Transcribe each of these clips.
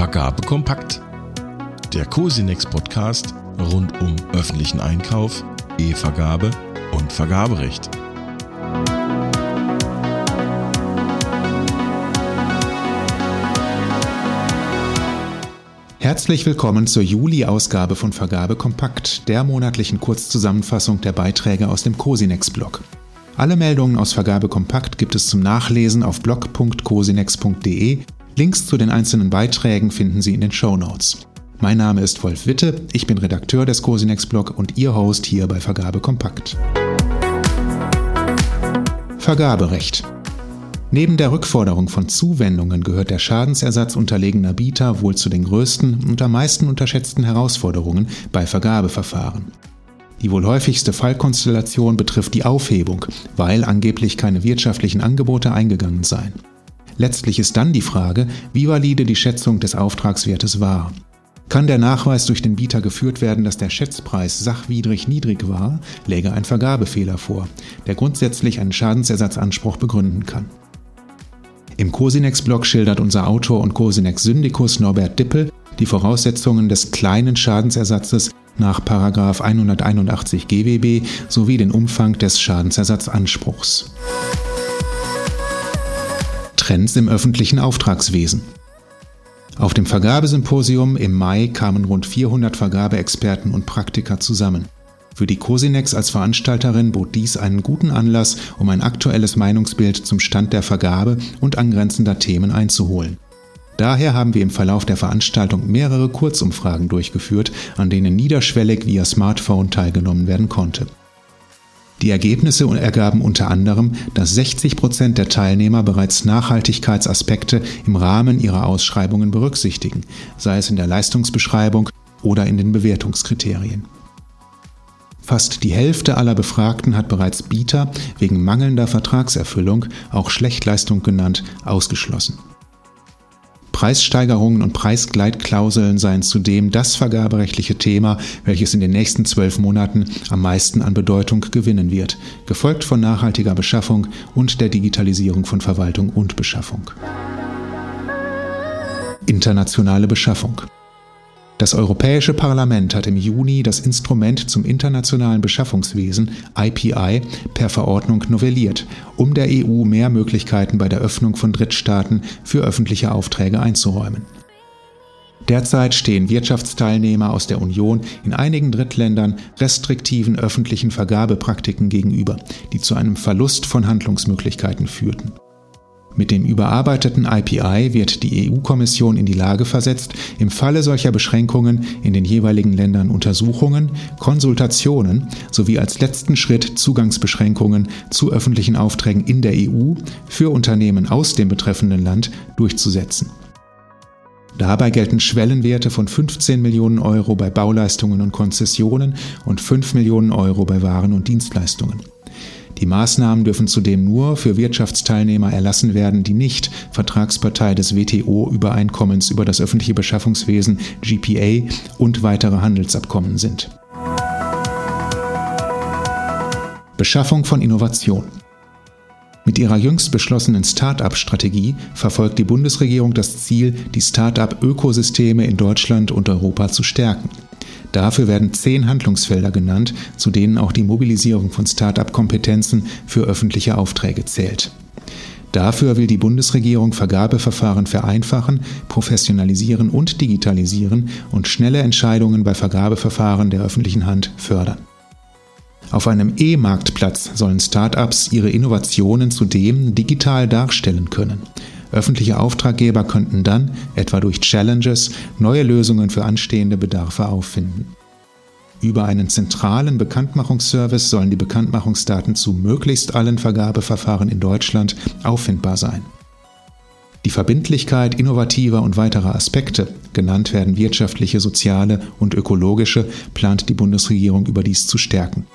Vergabe kompakt. Der Cosinex Podcast rund um öffentlichen Einkauf, E-Vergabe und Vergaberecht. Herzlich willkommen zur Juli-Ausgabe von Vergabe Kompakt, der monatlichen Kurzzusammenfassung der Beiträge aus dem Cosinex-Blog. Alle Meldungen aus Vergabe Kompakt gibt es zum Nachlesen auf blog.cosinex.de. Links zu den einzelnen Beiträgen finden Sie in den Show Notes. Mein Name ist Wolf Witte, ich bin Redakteur des Cosinex-Blog und Ihr Host hier bei Vergabe Kompakt. Vergaberecht. Neben der Rückforderung von Zuwendungen gehört der Schadensersatz unterlegener Bieter wohl zu den größten und am meisten unterschätzten Herausforderungen bei Vergabeverfahren. Die wohl häufigste Fallkonstellation betrifft die Aufhebung, weil angeblich keine wirtschaftlichen Angebote eingegangen seien. Letztlich ist dann die Frage, wie valide die Schätzung des Auftragswertes war. Kann der Nachweis durch den Bieter geführt werden, dass der Schätzpreis sachwidrig niedrig war, läge ein Vergabefehler vor, der grundsätzlich einen Schadensersatzanspruch begründen kann. Im Cosinex-Blog schildert unser Autor und Cosinex-Syndikus Norbert Dippel die Voraussetzungen des kleinen Schadensersatzes nach 181 GWB sowie den Umfang des Schadensersatzanspruchs. Trends im öffentlichen Auftragswesen. Auf dem Vergabesymposium im Mai kamen rund 400 Vergabeexperten und Praktiker zusammen. Für die Cosinex als Veranstalterin bot dies einen guten Anlass, um ein aktuelles Meinungsbild zum Stand der Vergabe und angrenzender Themen einzuholen. Daher haben wir im Verlauf der Veranstaltung mehrere Kurzumfragen durchgeführt, an denen niederschwellig via Smartphone teilgenommen werden konnte. Die Ergebnisse ergaben unter anderem, dass 60 Prozent der Teilnehmer bereits Nachhaltigkeitsaspekte im Rahmen ihrer Ausschreibungen berücksichtigen, sei es in der Leistungsbeschreibung oder in den Bewertungskriterien. Fast die Hälfte aller Befragten hat bereits Bieter wegen mangelnder Vertragserfüllung, auch Schlechtleistung genannt, ausgeschlossen. Preissteigerungen und Preisgleitklauseln seien zudem das vergaberechtliche Thema, welches in den nächsten zwölf Monaten am meisten an Bedeutung gewinnen wird, gefolgt von nachhaltiger Beschaffung und der Digitalisierung von Verwaltung und Beschaffung. Internationale Beschaffung. Das Europäische Parlament hat im Juni das Instrument zum internationalen Beschaffungswesen IPI per Verordnung novelliert, um der EU mehr Möglichkeiten bei der Öffnung von Drittstaaten für öffentliche Aufträge einzuräumen. Derzeit stehen Wirtschaftsteilnehmer aus der Union in einigen Drittländern restriktiven öffentlichen Vergabepraktiken gegenüber, die zu einem Verlust von Handlungsmöglichkeiten führten. Mit dem überarbeiteten IPI wird die EU-Kommission in die Lage versetzt, im Falle solcher Beschränkungen in den jeweiligen Ländern Untersuchungen, Konsultationen sowie als letzten Schritt Zugangsbeschränkungen zu öffentlichen Aufträgen in der EU für Unternehmen aus dem betreffenden Land durchzusetzen. Dabei gelten Schwellenwerte von 15 Millionen Euro bei Bauleistungen und Konzessionen und 5 Millionen Euro bei Waren und Dienstleistungen. Die Maßnahmen dürfen zudem nur für Wirtschaftsteilnehmer erlassen werden, die nicht Vertragspartei des WTO-Übereinkommens über das öffentliche Beschaffungswesen GPA und weitere Handelsabkommen sind. Beschaffung von Innovation. Mit ihrer jüngst beschlossenen Start-up-Strategie verfolgt die Bundesregierung das Ziel, die Start-up-Ökosysteme in Deutschland und Europa zu stärken. Dafür werden zehn Handlungsfelder genannt, zu denen auch die Mobilisierung von Start-up-Kompetenzen für öffentliche Aufträge zählt. Dafür will die Bundesregierung Vergabeverfahren vereinfachen, professionalisieren und digitalisieren und schnelle Entscheidungen bei Vergabeverfahren der öffentlichen Hand fördern. Auf einem E-Marktplatz sollen Start-ups ihre Innovationen zudem digital darstellen können. Öffentliche Auftraggeber könnten dann, etwa durch Challenges, neue Lösungen für anstehende Bedarfe auffinden. Über einen zentralen Bekanntmachungsservice sollen die Bekanntmachungsdaten zu möglichst allen Vergabeverfahren in Deutschland auffindbar sein. Die Verbindlichkeit innovativer und weiterer Aspekte, genannt werden wirtschaftliche, soziale und ökologische, plant die Bundesregierung überdies zu stärken.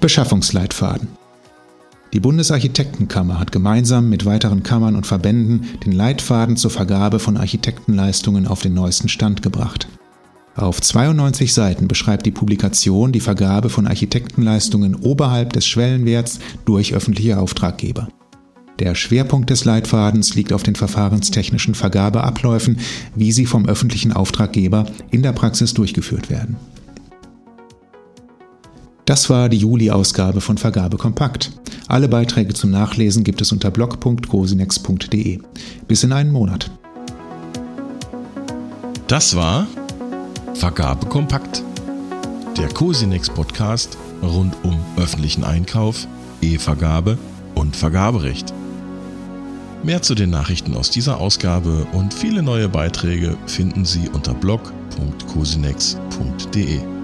Beschaffungsleitfaden die Bundesarchitektenkammer hat gemeinsam mit weiteren Kammern und Verbänden den Leitfaden zur Vergabe von Architektenleistungen auf den neuesten Stand gebracht. Auf 92 Seiten beschreibt die Publikation die Vergabe von Architektenleistungen oberhalb des Schwellenwerts durch öffentliche Auftraggeber. Der Schwerpunkt des Leitfadens liegt auf den verfahrenstechnischen Vergabeabläufen, wie sie vom öffentlichen Auftraggeber in der Praxis durchgeführt werden. Das war die Juli-Ausgabe von Vergabe Kompakt. Alle Beiträge zum Nachlesen gibt es unter blog.cosinex.de. Bis in einen Monat. Das war Vergabe Kompakt, der Cosinex Podcast rund um öffentlichen Einkauf, E-Vergabe und Vergaberecht. Mehr zu den Nachrichten aus dieser Ausgabe und viele neue Beiträge finden Sie unter blog.cosinex.de.